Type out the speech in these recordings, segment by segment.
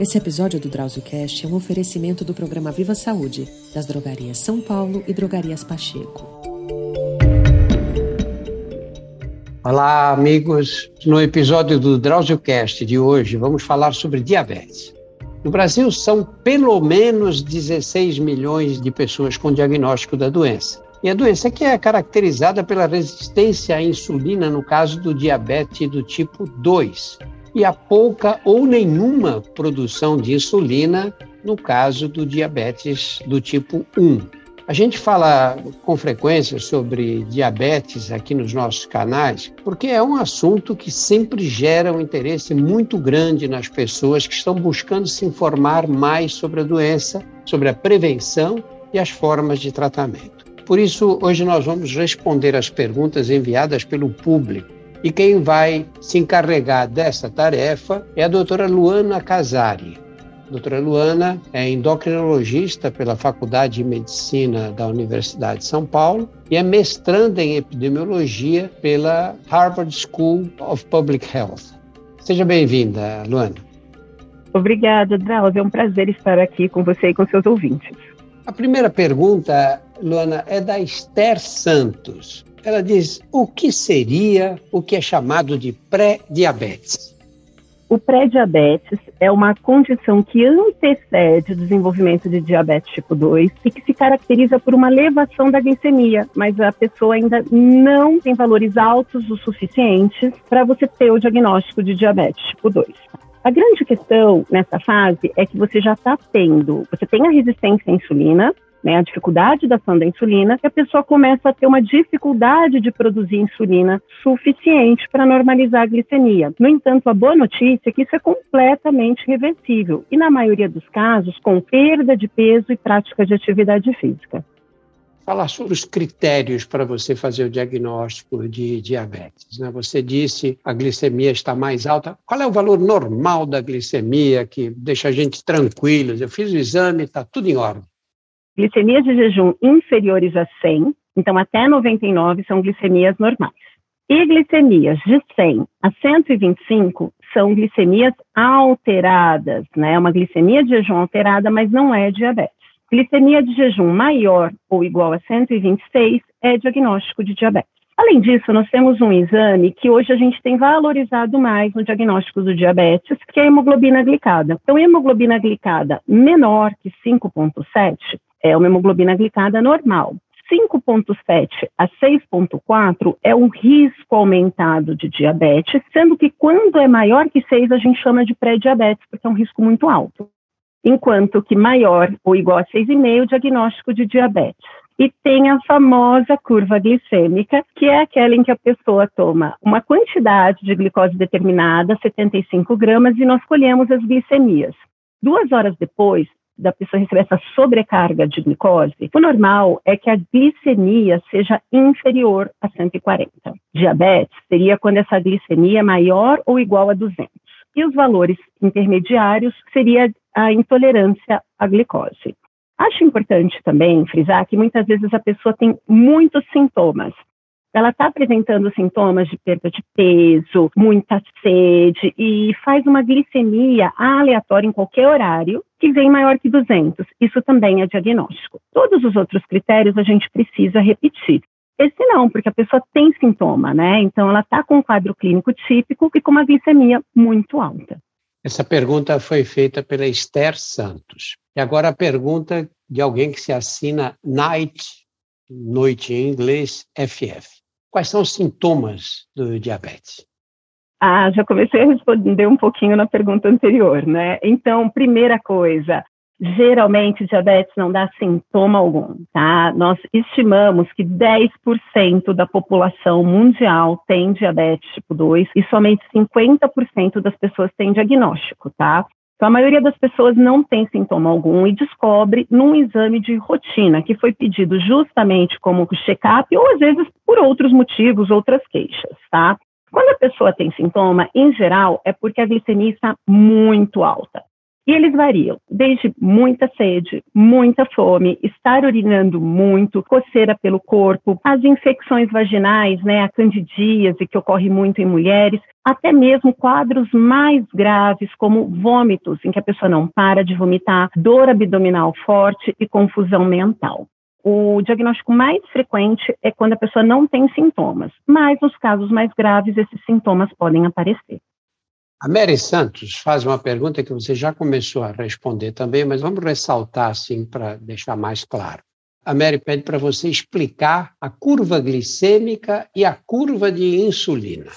Esse episódio do DrauzioCast é um oferecimento do programa Viva Saúde, das drogarias São Paulo e drogarias Pacheco. Olá, amigos. No episódio do DrauzioCast de hoje, vamos falar sobre diabetes. No Brasil, são pelo menos 16 milhões de pessoas com diagnóstico da doença. E a doença que é caracterizada pela resistência à insulina no caso do diabetes do tipo 2 e a pouca ou nenhuma produção de insulina no caso do diabetes do tipo 1. A gente fala com frequência sobre diabetes aqui nos nossos canais, porque é um assunto que sempre gera um interesse muito grande nas pessoas que estão buscando se informar mais sobre a doença, sobre a prevenção e as formas de tratamento. Por isso, hoje nós vamos responder as perguntas enviadas pelo público. E quem vai se encarregar dessa tarefa é a doutora Luana Casari. A doutora Luana é endocrinologista pela Faculdade de Medicina da Universidade de São Paulo e é mestranda em epidemiologia pela Harvard School of Public Health. Seja bem-vinda, Luana. Obrigada, Drauzio. É um prazer estar aqui com você e com seus ouvintes. A primeira pergunta Luana, é da Esther Santos. Ela diz: o que seria o que é chamado de pré-diabetes? O pré-diabetes é uma condição que antecede o desenvolvimento de diabetes tipo 2 e que se caracteriza por uma elevação da glicemia, mas a pessoa ainda não tem valores altos o suficientes para você ter o diagnóstico de diabetes tipo 2. A grande questão nessa fase é que você já está tendo, você tem a resistência à insulina, né, a dificuldade da ação da insulina, e a pessoa começa a ter uma dificuldade de produzir insulina suficiente para normalizar a glicemia. No entanto, a boa notícia é que isso é completamente reversível e, na maioria dos casos, com perda de peso e prática de atividade física. Falar sobre os critérios para você fazer o diagnóstico de diabetes. Né? Você disse a glicemia está mais alta. Qual é o valor normal da glicemia que deixa a gente tranquilos? Eu fiz o exame, está tudo em ordem. Glicemias de jejum inferiores a 100, então até 99 são glicemias normais. E glicemias de 100 a 125 são glicemias alteradas, né? Uma glicemia de jejum alterada, mas não é diabetes. Glicemia de jejum maior ou igual a 126 é diagnóstico de diabetes. Além disso, nós temos um exame que hoje a gente tem valorizado mais no diagnóstico do diabetes, que é a hemoglobina glicada. Então, hemoglobina glicada menor que 5,7 é uma hemoglobina glicada normal. 5,7 a 6,4 é um risco aumentado de diabetes, sendo que quando é maior que 6, a gente chama de pré-diabetes, porque é um risco muito alto. Enquanto que maior ou igual a 6,5, diagnóstico de diabetes. E tem a famosa curva glicêmica, que é aquela em que a pessoa toma uma quantidade de glicose determinada, 75 gramas, e nós colhemos as glicemias. Duas horas depois, da pessoa receber essa sobrecarga de glicose, o normal é que a glicemia seja inferior a 140. Diabetes seria quando essa glicemia é maior ou igual a 200. E os valores intermediários seria a intolerância à glicose. Acho importante também frisar que muitas vezes a pessoa tem muitos sintomas, ela está apresentando sintomas de perda de peso, muita sede e faz uma glicemia aleatória em qualquer horário que vem maior que 200. Isso também é diagnóstico. Todos os outros critérios a gente precisa repetir. Esse não, porque a pessoa tem sintoma, né? Então ela está com um quadro clínico típico e com uma glicemia muito alta. Essa pergunta foi feita pela Esther Santos. E agora a pergunta de alguém que se assina Night, noite em inglês, FF. Quais são os sintomas do diabetes? Ah, já comecei a responder um pouquinho na pergunta anterior, né? Então, primeira coisa, geralmente diabetes não dá sintoma algum, tá? Nós estimamos que 10% da população mundial tem diabetes tipo 2 e somente 50% das pessoas têm diagnóstico, tá? Então, a maioria das pessoas não tem sintoma algum e descobre num exame de rotina, que foi pedido justamente como check-up ou às vezes por outros motivos, outras queixas, tá? Quando a pessoa tem sintoma, em geral, é porque a glicemia está muito alta. E eles variam, desde muita sede, muita fome, estar urinando muito, coceira pelo corpo, as infecções vaginais, né, a candidíase, que ocorre muito em mulheres, até mesmo quadros mais graves, como vômitos, em que a pessoa não para de vomitar, dor abdominal forte e confusão mental. O diagnóstico mais frequente é quando a pessoa não tem sintomas, mas nos casos mais graves, esses sintomas podem aparecer. A Mary Santos faz uma pergunta que você já começou a responder também, mas vamos ressaltar assim para deixar mais claro. A Mary pede para você explicar a curva glicêmica e a curva de insulina.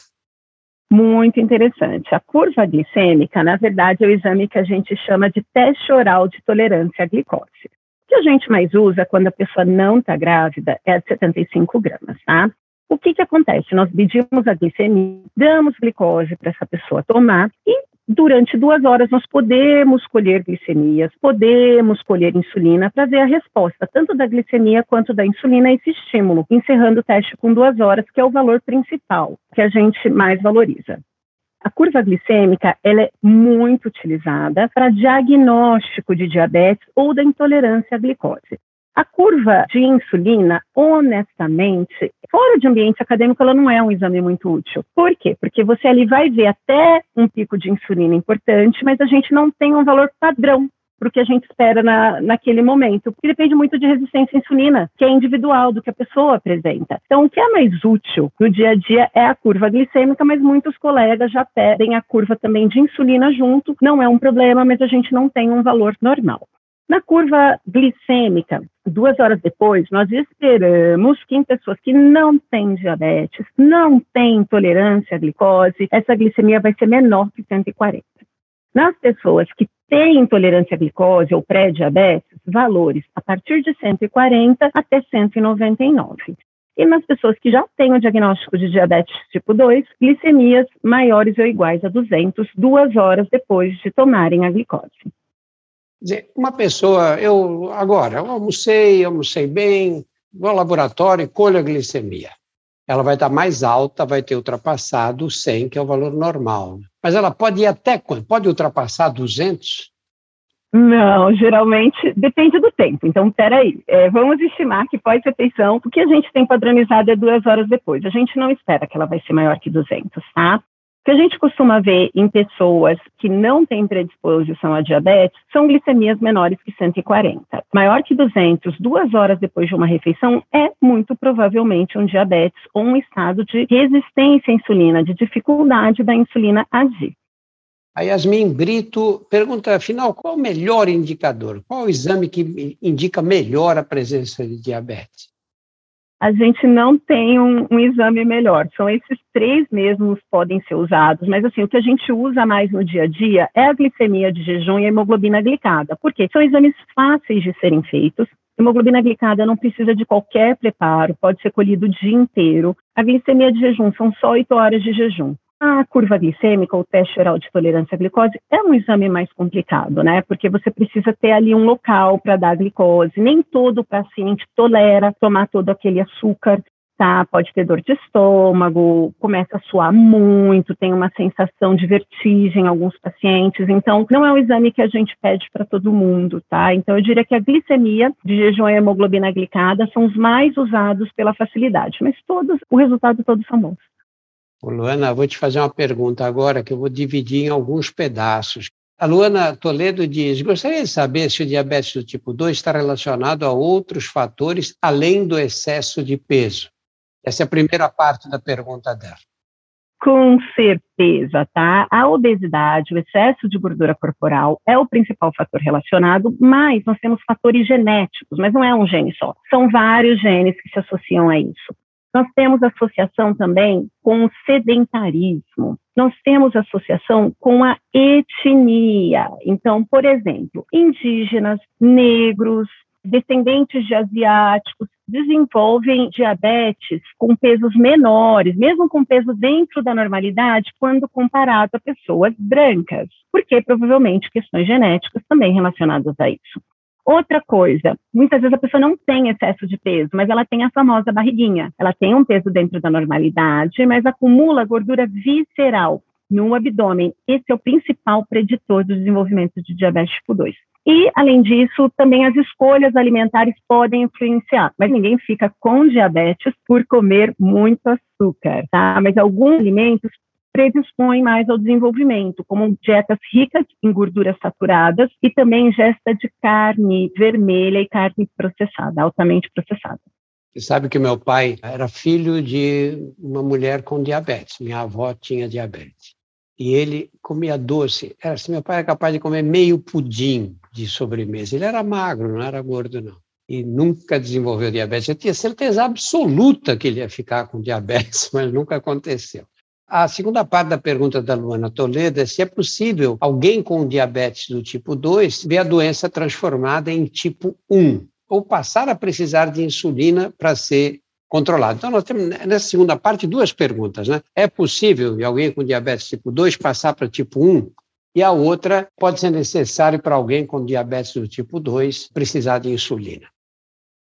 Muito interessante. A curva glicêmica, na verdade, é o exame que a gente chama de teste oral de tolerância à glicose. O que a gente mais usa quando a pessoa não está grávida é a de 75 gramas, tá? O que, que acontece? Nós medimos a glicemia, damos glicose para essa pessoa tomar e durante duas horas nós podemos colher glicemias, podemos colher insulina para ver a resposta, tanto da glicemia quanto da insulina a esse estímulo, encerrando o teste com duas horas, que é o valor principal que a gente mais valoriza. A curva glicêmica ela é muito utilizada para diagnóstico de diabetes ou da intolerância à glicose. A curva de insulina, honestamente, fora de ambiente acadêmico, ela não é um exame muito útil. Por quê? Porque você ali vai ver até um pico de insulina importante, mas a gente não tem um valor padrão para o que a gente espera na, naquele momento, porque depende muito de resistência à insulina, que é individual, do que a pessoa apresenta. Então, o que é mais útil no dia a dia é a curva glicêmica, mas muitos colegas já pedem a curva também de insulina junto. Não é um problema, mas a gente não tem um valor normal. Na curva glicêmica, duas horas depois, nós esperamos que em pessoas que não têm diabetes, não têm intolerância à glicose, essa glicemia vai ser menor que 140. Nas pessoas que têm intolerância à glicose ou pré-diabetes, valores a partir de 140 até 199. E nas pessoas que já têm o diagnóstico de diabetes tipo 2, glicemias maiores ou iguais a 200, duas horas depois de tomarem a glicose dizer, uma pessoa, eu agora, eu almocei, almocei bem, vou ao laboratório e colho a glicemia. Ela vai estar mais alta, vai ter ultrapassado o 100, que é o valor normal. Mas ela pode ir até quanto? Pode ultrapassar 200? Não, geralmente depende do tempo. Então, peraí, é, vamos estimar que pós-refeição, o que a gente tem padronizado é duas horas depois. A gente não espera que ela vai ser maior que 200, tá? O que a gente costuma ver em pessoas que não têm predisposição a diabetes são glicemias menores que 140. Maior que 200, duas horas depois de uma refeição, é muito provavelmente um diabetes ou um estado de resistência à insulina, de dificuldade da insulina agir. A Yasmin Brito pergunta, afinal, qual o melhor indicador? Qual o exame que indica melhor a presença de diabetes? A gente não tem um, um, exame melhor. São esses três mesmos podem ser usados, mas assim, o que a gente usa mais no dia a dia é a glicemia de jejum e a hemoglobina glicada, porque são exames fáceis de serem feitos. Hemoglobina glicada não precisa de qualquer preparo, pode ser colhido o dia inteiro. A glicemia de jejum são só oito horas de jejum. A curva glicêmica, ou teste oral de tolerância à glicose, é um exame mais complicado, né? Porque você precisa ter ali um local para dar glicose. Nem todo paciente tolera tomar todo aquele açúcar, tá? Pode ter dor de estômago, começa a suar muito, tem uma sensação de vertigem em alguns pacientes. Então, não é um exame que a gente pede para todo mundo, tá? Então, eu diria que a glicemia de jejum e hemoglobina glicada são os mais usados pela facilidade, mas todos, o resultado todos são bons. Luana, vou te fazer uma pergunta agora que eu vou dividir em alguns pedaços. A Luana Toledo diz: gostaria de saber se o diabetes do tipo 2 está relacionado a outros fatores além do excesso de peso. Essa é a primeira parte da pergunta dela. Com certeza, tá? A obesidade, o excesso de gordura corporal é o principal fator relacionado, mas nós temos fatores genéticos, mas não é um gene só. São vários genes que se associam a isso. Nós temos associação também com o sedentarismo. Nós temos associação com a etnia. Então, por exemplo, indígenas, negros, descendentes de asiáticos desenvolvem diabetes com pesos menores, mesmo com peso dentro da normalidade, quando comparado a pessoas brancas, porque provavelmente questões genéticas também relacionadas a isso. Outra coisa, muitas vezes a pessoa não tem excesso de peso, mas ela tem a famosa barriguinha. Ela tem um peso dentro da normalidade, mas acumula gordura visceral no abdômen. Esse é o principal preditor do desenvolvimento de diabetes tipo 2. E, além disso, também as escolhas alimentares podem influenciar, mas ninguém fica com diabetes por comer muito açúcar, tá? Mas alguns alimentos predispõem mais ao desenvolvimento, como dietas ricas em gorduras saturadas e também ingesta de carne vermelha e carne processada, altamente processada. Você sabe que meu pai era filho de uma mulher com diabetes. Minha avó tinha diabetes. E ele comia doce. Era assim, meu pai era capaz de comer meio pudim de sobremesa. Ele era magro, não era gordo, não. E nunca desenvolveu diabetes. Eu tinha certeza absoluta que ele ia ficar com diabetes, mas nunca aconteceu. A segunda parte da pergunta da Luana Toledo é se é possível alguém com diabetes do tipo 2 ver a doença transformada em tipo 1 ou passar a precisar de insulina para ser controlado. Então, nós temos nessa segunda parte duas perguntas. Né? É possível alguém com diabetes tipo 2 passar para tipo 1? E a outra, pode ser necessário para alguém com diabetes do tipo 2 precisar de insulina?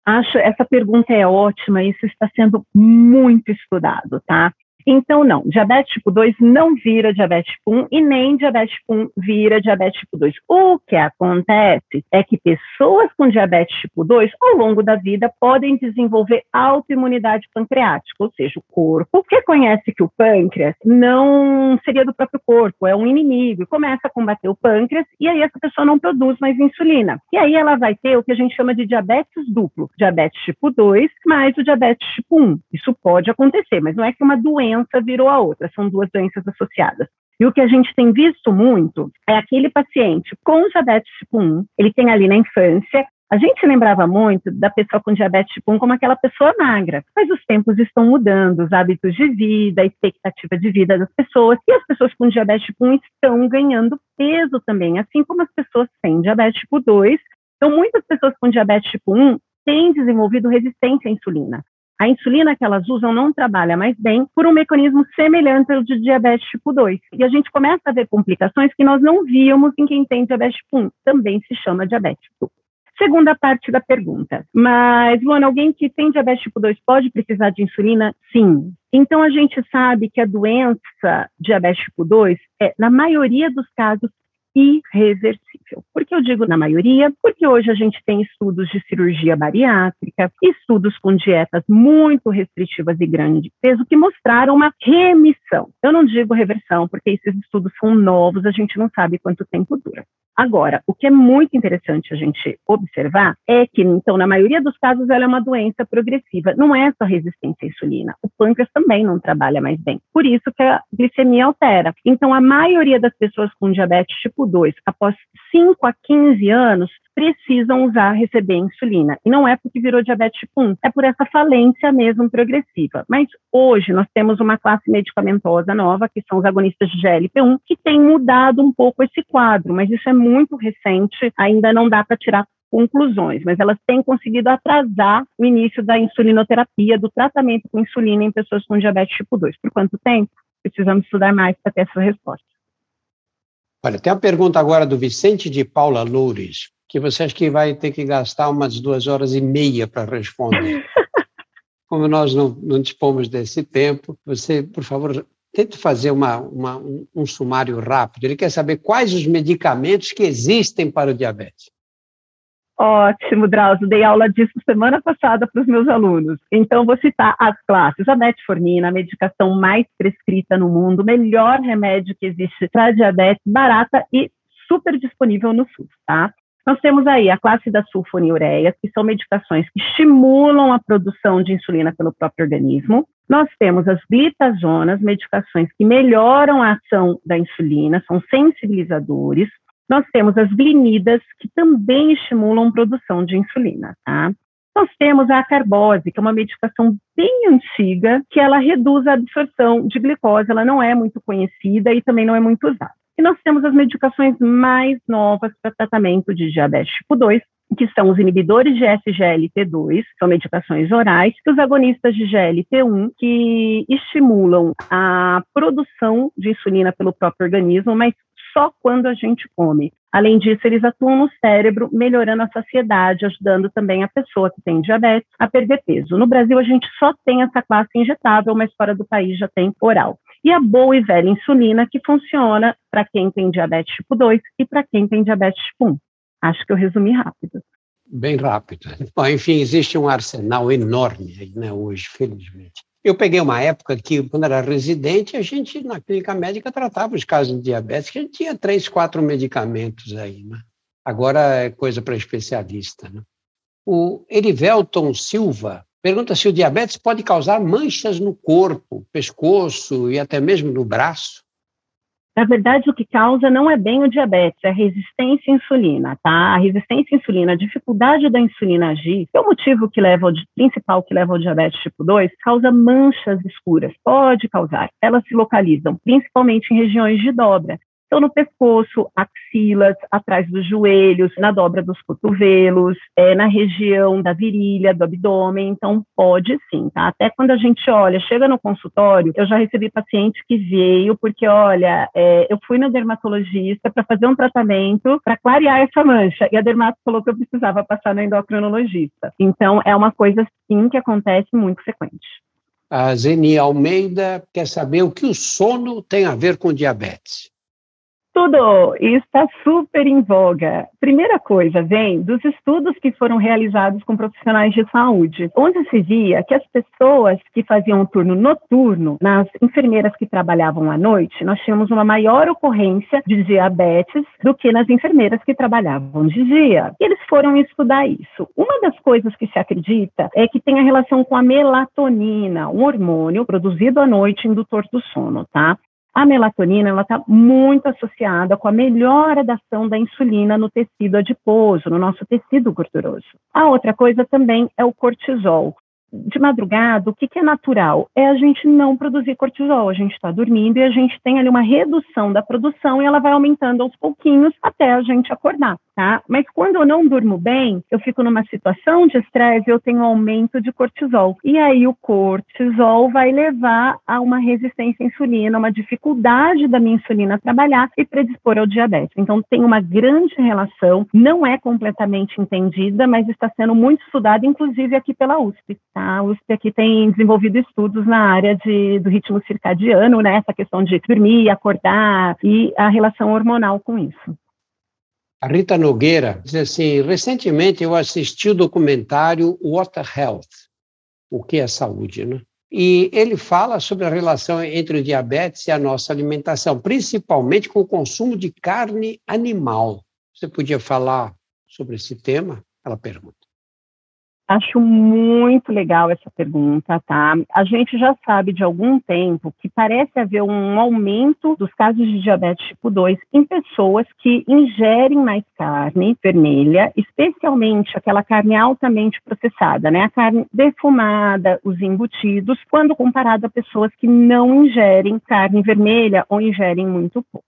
Acho essa pergunta é ótima, isso está sendo muito estudado, tá? Então, não, diabetes tipo 2 não vira diabetes tipo 1 e nem diabetes tipo 1 vira diabetes tipo 2. O que acontece é que pessoas com diabetes tipo 2, ao longo da vida, podem desenvolver autoimunidade pancreática, ou seja, o corpo reconhece que o pâncreas não seria do próprio corpo, é um inimigo, e começa a combater o pâncreas, e aí essa pessoa não produz mais insulina. E aí ela vai ter o que a gente chama de diabetes duplo, diabetes tipo 2 mais o diabetes tipo 1. Isso pode acontecer, mas não é que uma doença doença virou a outra, são duas doenças associadas. E o que a gente tem visto muito é aquele paciente com diabetes tipo 1, ele tem ali na infância, a gente lembrava muito da pessoa com diabetes tipo 1 como aquela pessoa magra, mas os tempos estão mudando, os hábitos de vida, a expectativa de vida das pessoas, e as pessoas com diabetes tipo 1 estão ganhando peso também, assim como as pessoas sem diabetes tipo 2. Então, muitas pessoas com diabetes tipo 1 têm desenvolvido resistência à insulina. A insulina que elas usam não trabalha mais bem por um mecanismo semelhante ao de diabetes tipo 2. E a gente começa a ver complicações que nós não víamos em quem tem diabetes tipo 1. Também se chama diabetes tipo 2. Segunda parte da pergunta. Mas, Luana, alguém que tem diabetes tipo 2 pode precisar de insulina? Sim. Então, a gente sabe que a doença diabetes tipo 2 é, na maioria dos casos, irreversível. Por que eu digo na maioria? Porque hoje a gente tem estudos de cirurgia bariátrica, estudos com dietas muito restritivas e grande peso que mostraram uma remissão. Eu não digo reversão, porque esses estudos são novos, a gente não sabe quanto tempo dura. Agora, o que é muito interessante a gente observar é que, então, na maioria dos casos, ela é uma doença progressiva. Não é só resistência à insulina. O pâncreas também não trabalha mais bem. Por isso que a glicemia altera. Então, a maioria das pessoas com diabetes tipo 2, após 5 a 15 anos, precisam usar, receber insulina. E não é porque virou diabetes tipo 1, é por essa falência mesmo progressiva. Mas hoje nós temos uma classe medicamentosa nova, que são os agonistas de GLP-1, que tem mudado um pouco esse quadro, mas isso é muito recente, ainda não dá para tirar conclusões, mas elas têm conseguido atrasar o início da insulinoterapia, do tratamento com insulina em pessoas com diabetes tipo 2. Por quanto tempo? Precisamos estudar mais para ter essa resposta. Olha, tem a pergunta agora do Vicente de Paula Loures que você acha que vai ter que gastar umas duas horas e meia para responder. Como nós não, não dispomos desse tempo, você, por favor, tente fazer uma, uma, um, um sumário rápido. Ele quer saber quais os medicamentos que existem para o diabetes. Ótimo, Drauzio. Dei aula disso semana passada para os meus alunos. Então, vou citar as classes. A metformina, a medicação mais prescrita no mundo, o melhor remédio que existe para diabetes, barata e super disponível no SUS, tá? Nós temos aí a classe das sulfonilureias, que são medicações que estimulam a produção de insulina pelo próprio organismo. Nós temos as glitazonas, medicações que melhoram a ação da insulina, são sensibilizadores. Nós temos as glinidas, que também estimulam a produção de insulina, tá? Nós temos a carbose, que é uma medicação bem antiga, que ela reduz a absorção de glicose, ela não é muito conhecida e também não é muito usada. E nós temos as medicações mais novas para tratamento de diabetes tipo 2, que são os inibidores de SGLT2, são medicações orais, e os agonistas de GLT1, que estimulam a produção de insulina pelo próprio organismo, mas só quando a gente come. Além disso, eles atuam no cérebro, melhorando a saciedade, ajudando também a pessoa que tem diabetes a perder peso. No Brasil, a gente só tem essa classe injetável, mas fora do país já tem oral. E a boa e velha insulina, que funciona para quem tem diabetes tipo 2 e para quem tem diabetes tipo 1. Acho que eu resumi rápido. Bem rápido. Bom, enfim, existe um arsenal enorme aí, né, hoje, felizmente. Eu peguei uma época que, quando era residente, a gente, na clínica médica, tratava os casos de diabetes, que a gente tinha três, quatro medicamentos aí, né? Agora é coisa para especialista, né? O Erivelton Silva pergunta se o diabetes pode causar manchas no corpo, pescoço e até mesmo no braço. Na verdade, o que causa não é bem o diabetes, é a resistência à insulina, tá? A resistência à insulina, a dificuldade da insulina agir, é o motivo que leva ao, principal que leva ao diabetes tipo 2, causa manchas escuras. Pode causar. Elas se localizam principalmente em regiões de dobra. Então, no pescoço, axilas, atrás dos joelhos, na dobra dos cotovelos, é, na região da virilha, do abdômen. Então, pode sim, tá? Até quando a gente olha, chega no consultório, eu já recebi paciente que veio porque, olha, é, eu fui no dermatologista para fazer um tratamento para clarear essa mancha. E a dermato falou que eu precisava passar no endocrinologista. Então, é uma coisa, sim, que acontece muito frequente. A Zeni Almeida quer saber o que o sono tem a ver com diabetes. Tudo está super em voga. Primeira coisa vem dos estudos que foram realizados com profissionais de saúde, onde se via que as pessoas que faziam um turno noturno, nas enfermeiras que trabalhavam à noite, nós tínhamos uma maior ocorrência de diabetes do que nas enfermeiras que trabalhavam de dia. E eles foram estudar isso. Uma das coisas que se acredita é que tem a relação com a melatonina, um hormônio produzido à noite indutor do sono, tá? A melatonina ela está muito associada com a melhora da ação da insulina no tecido adiposo, no nosso tecido gorduroso. A outra coisa também é o cortisol de madrugada, o que, que, é natural? É a gente não produzir cortisol. A gente está dormindo e a gente tem ali uma redução da produção e ela vai aumentando aos pouquinhos até a gente acordar, tá? Mas quando eu não durmo bem, eu fico numa situação de estresse e eu tenho um aumento de cortisol. E aí o cortisol vai levar a uma resistência à insulina, uma dificuldade da minha insulina trabalhar e predispor ao diabetes. Então tem uma grande relação, não é completamente entendida, mas está sendo muito estudada, inclusive aqui pela USP. Tá? A USP aqui tem desenvolvido estudos na área de, do ritmo circadiano, né? essa questão de dormir, acordar e a relação hormonal com isso. A Rita Nogueira diz assim: recentemente eu assisti o documentário Water Health, o que é saúde, né? E ele fala sobre a relação entre o diabetes e a nossa alimentação, principalmente com o consumo de carne animal. Você podia falar sobre esse tema? Ela pergunta. Acho muito legal essa pergunta, tá? A gente já sabe de algum tempo que parece haver um aumento dos casos de diabetes tipo 2 em pessoas que ingerem mais carne vermelha, especialmente aquela carne altamente processada, né? A carne defumada, os embutidos, quando comparado a pessoas que não ingerem carne vermelha ou ingerem muito pouco.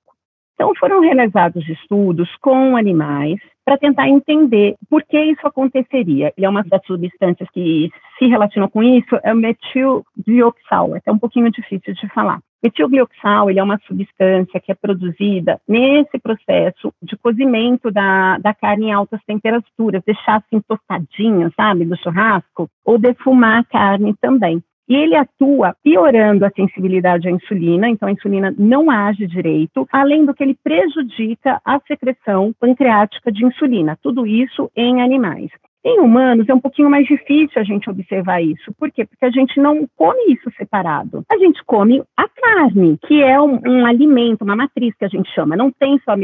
Então, foram realizados estudos com animais para tentar entender por que isso aconteceria. E é uma das substâncias que se relacionam com isso é o metilglioxal, é até um pouquinho difícil de falar. Metilglioxal ele é uma substância que é produzida nesse processo de cozimento da, da carne em altas temperaturas, deixar assim tostadinho, sabe, do churrasco, ou defumar a carne também. E ele atua piorando a sensibilidade à insulina, então a insulina não age direito, além do que ele prejudica a secreção pancreática de insulina, tudo isso em animais. Em humanos é um pouquinho mais difícil a gente observar isso. Por quê? Porque a gente não come isso separado. A gente come a carne, que é um, um alimento, uma matriz que a gente chama. Não tem só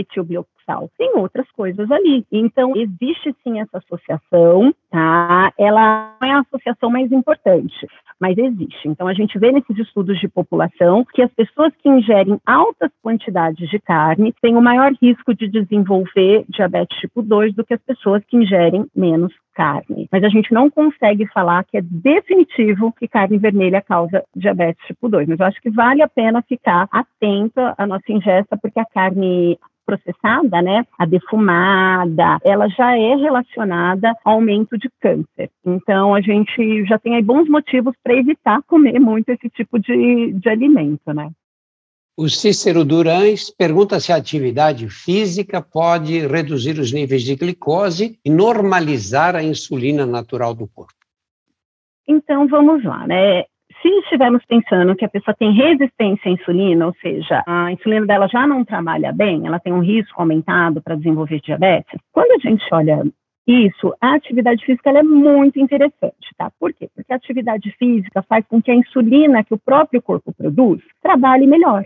metilglioxal, tem outras coisas ali. Então, existe sim essa associação, tá? Ela não é a associação mais importante mas existe. Então, a gente vê nesses estudos de população que as pessoas que ingerem altas quantidades de carne têm o maior risco de desenvolver diabetes tipo 2 do que as pessoas que ingerem menos carne. Mas a gente não consegue falar que é definitivo que carne vermelha causa diabetes tipo 2. Mas eu acho que vale a pena ficar atento à nossa ingesta, porque a carne processada, né, a defumada, ela já é relacionada ao aumento de câncer. Então, a gente já tem aí bons motivos para evitar comer muito esse tipo de, de alimento, né. O Cícero Durães pergunta se a atividade física pode reduzir os níveis de glicose e normalizar a insulina natural do corpo. Então, vamos lá, né? Se estivermos pensando que a pessoa tem resistência à insulina, ou seja, a insulina dela já não trabalha bem, ela tem um risco aumentado para desenvolver diabetes, quando a gente olha isso, a atividade física é muito interessante, tá? Por quê? Porque a atividade física faz com que a insulina que o próprio corpo produz trabalhe melhor.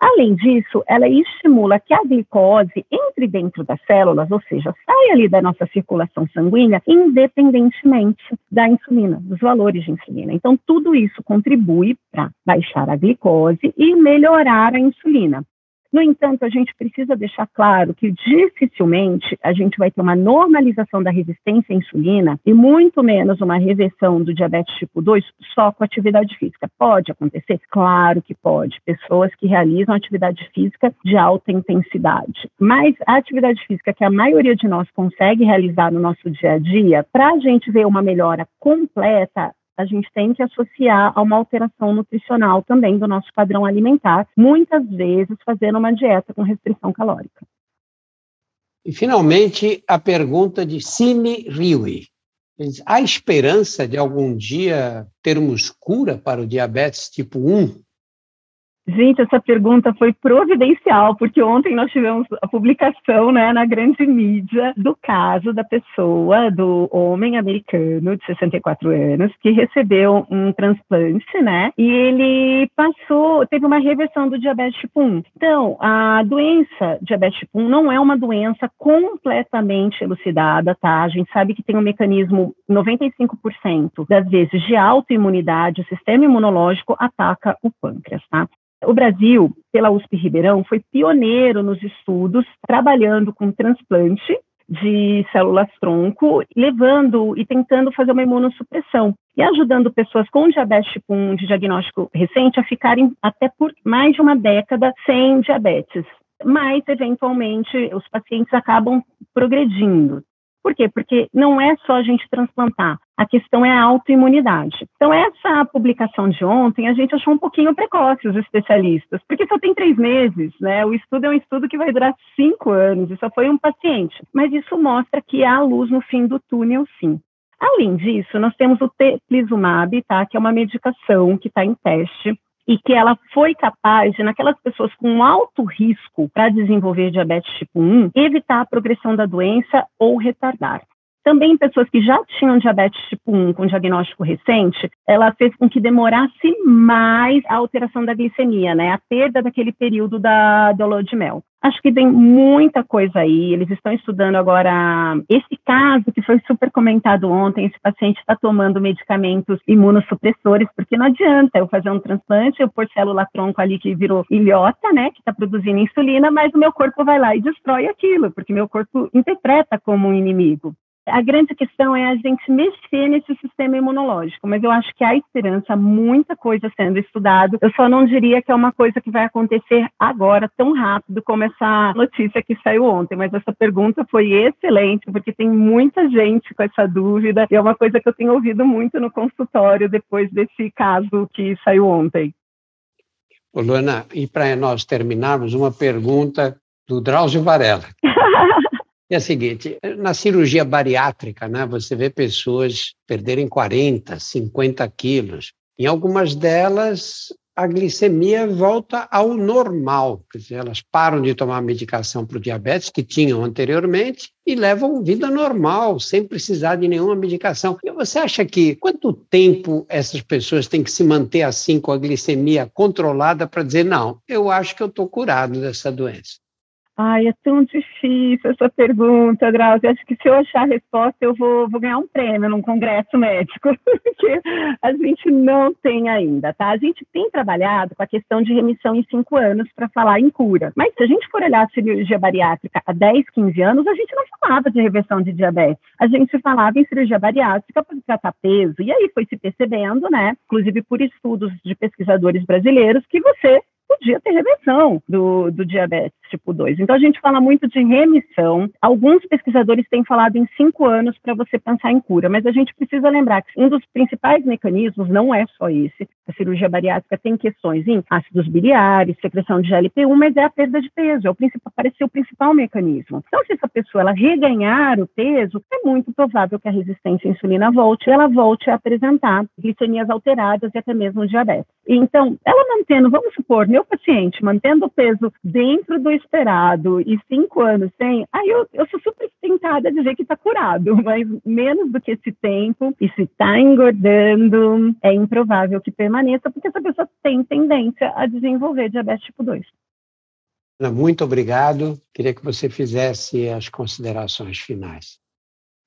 Além disso, ela estimula que a glicose entre dentro das células, ou seja, saia ali da nossa circulação sanguínea, independentemente da insulina, dos valores de insulina. Então, tudo isso contribui para baixar a glicose e melhorar a insulina. No entanto, a gente precisa deixar claro que dificilmente a gente vai ter uma normalização da resistência à insulina e muito menos uma reversão do diabetes tipo 2 só com atividade física. Pode acontecer? Claro que pode. Pessoas que realizam atividade física de alta intensidade. Mas a atividade física que a maioria de nós consegue realizar no nosso dia a dia, para a gente ver uma melhora completa, a gente tem que associar a uma alteração nutricional também do nosso padrão alimentar, muitas vezes fazendo uma dieta com restrição calórica. E, finalmente, a pergunta de Cine Riui. Há esperança de algum dia termos cura para o diabetes tipo 1? Gente, essa pergunta foi providencial, porque ontem nós tivemos a publicação né, na grande mídia do caso da pessoa, do homem americano de 64 anos, que recebeu um transplante, né? E ele passou, teve uma reversão do diabetes tipo 1. Então, a doença diabetes tipo 1 não é uma doença completamente elucidada, tá? A gente sabe que tem um mecanismo, 95% das vezes, de autoimunidade, o sistema imunológico ataca o pâncreas, tá? O Brasil, pela USP Ribeirão, foi pioneiro nos estudos trabalhando com transplante de células-tronco, levando e tentando fazer uma imunossupressão e ajudando pessoas com diabetes tipo 1 de diagnóstico recente a ficarem até por mais de uma década sem diabetes. Mas, eventualmente, os pacientes acabam progredindo. Por quê? Porque não é só a gente transplantar, a questão é a autoimunidade. Então, essa publicação de ontem, a gente achou um pouquinho precoce, os especialistas, porque só tem três meses, né? O estudo é um estudo que vai durar cinco anos, e só foi um paciente. Mas isso mostra que há luz no fim do túnel, sim. Além disso, nós temos o teplizumab, tá? Que é uma medicação que está em teste e que ela foi capaz de, naquelas pessoas com alto risco para desenvolver diabetes tipo 1, evitar a progressão da doença ou retardar. Também pessoas que já tinham diabetes tipo 1 com diagnóstico recente, ela fez com que demorasse mais a alteração da glicemia, né? A perda daquele período da, lua de mel. Acho que tem muita coisa aí. Eles estão estudando agora esse caso que foi super comentado ontem. Esse paciente está tomando medicamentos imunossupressores, porque não adianta eu fazer um transplante, eu pôr célula-tronco ali que virou ilhota, né, que está produzindo insulina, mas o meu corpo vai lá e destrói aquilo, porque meu corpo interpreta como um inimigo. A grande questão é a gente mexer nesse sistema imunológico, mas eu acho que há esperança, muita coisa sendo estudado. Eu só não diria que é uma coisa que vai acontecer agora, tão rápido como essa notícia que saiu ontem, mas essa pergunta foi excelente, porque tem muita gente com essa dúvida, e é uma coisa que eu tenho ouvido muito no consultório depois desse caso que saiu ontem. Ô, Luana, e para nós terminarmos, uma pergunta do Drauzio Varela. É a seguinte, na cirurgia bariátrica, né, você vê pessoas perderem 40, 50 quilos. Em algumas delas, a glicemia volta ao normal, quer dizer, elas param de tomar medicação para o diabetes que tinham anteriormente e levam vida normal, sem precisar de nenhuma medicação. E você acha que quanto tempo essas pessoas têm que se manter assim com a glicemia controlada para dizer não, eu acho que eu estou curado dessa doença? Ai, é tão difícil essa pergunta, Drauzio. Acho que se eu achar a resposta, eu vou, vou ganhar um prêmio num congresso médico, porque a gente não tem ainda, tá? A gente tem trabalhado com a questão de remissão em cinco anos para falar em cura. Mas se a gente for olhar a cirurgia bariátrica há 10, 15 anos, a gente não falava de reversão de diabetes. A gente falava em cirurgia bariátrica para tratar peso. E aí foi se percebendo, né, inclusive por estudos de pesquisadores brasileiros, que você podia ter reversão do, do diabetes tipo 2. Então, a gente fala muito de remissão. Alguns pesquisadores têm falado em cinco anos para você pensar em cura, mas a gente precisa lembrar que um dos principais mecanismos não é só esse. A cirurgia bariátrica tem questões em ácidos biliares, secreção de GLP-1, mas é a perda de peso, é o principal, parecer o principal mecanismo. Então, se essa pessoa ela reganhar o peso, é muito provável que a resistência à insulina volte, ela volte a apresentar glicemias alteradas e até mesmo diabetes. Então, ela mantendo, vamos supor, meu paciente mantendo o peso dentro do esperado e cinco anos sem, aí eu, eu sou super tentada a dizer que está curado, mas menos do que esse tempo, e se está engordando, é improvável que permaneça, porque essa pessoa tem tendência a desenvolver diabetes tipo 2. Muito obrigado. Queria que você fizesse as considerações finais.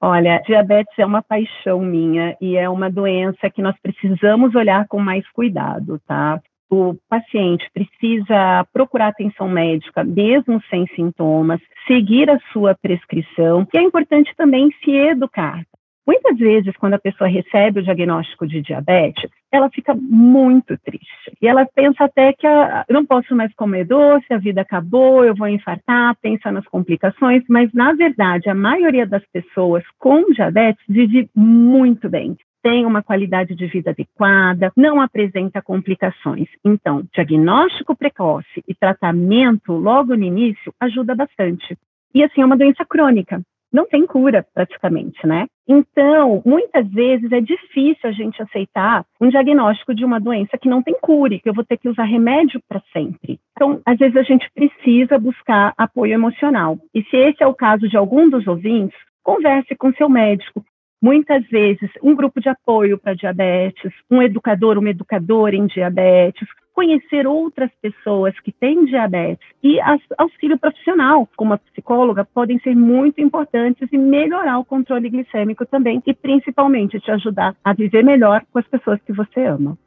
Olha, diabetes é uma paixão minha e é uma doença que nós precisamos olhar com mais cuidado, tá? O paciente precisa procurar atenção médica, mesmo sem sintomas, seguir a sua prescrição, e é importante também se educar. Muitas vezes, quando a pessoa recebe o diagnóstico de diabetes, ela fica muito triste. E ela pensa até que ah, eu não posso mais comer doce, a vida acabou, eu vou infartar, pensa nas complicações, mas na verdade, a maioria das pessoas com diabetes vive muito bem tem uma qualidade de vida adequada, não apresenta complicações. Então, diagnóstico precoce e tratamento logo no início ajuda bastante. E assim, é uma doença crônica. Não tem cura, praticamente, né? Então, muitas vezes é difícil a gente aceitar um diagnóstico de uma doença que não tem cura, que eu vou ter que usar remédio para sempre. Então, às vezes a gente precisa buscar apoio emocional. E se esse é o caso de algum dos ouvintes, converse com seu médico, muitas vezes um grupo de apoio para diabetes, um educador, uma educadora em diabetes, conhecer outras pessoas que têm diabetes e auxílio profissional, como a psicóloga, podem ser muito importantes e melhorar o controle glicêmico também e principalmente te ajudar a viver melhor com as pessoas que você ama.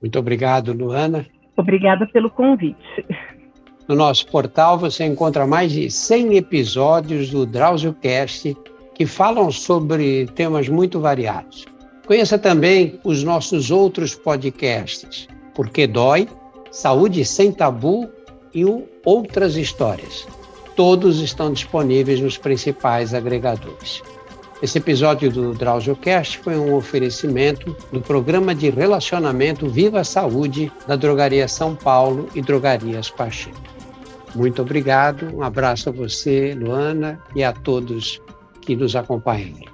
Muito obrigado, Luana. Obrigada pelo convite. No nosso portal você encontra mais de 100 episódios do DrauzioCast que falam sobre temas muito variados. Conheça também os nossos outros podcasts, Porque Dói, Saúde Sem Tabu e Outras Histórias. Todos estão disponíveis nos principais agregadores. Esse episódio do DrauzioCast foi um oferecimento do programa de relacionamento Viva Saúde da Drogaria São Paulo e Drogarias Pacheco. Muito obrigado, um abraço a você, Luana, e a todos que nos acompanhem.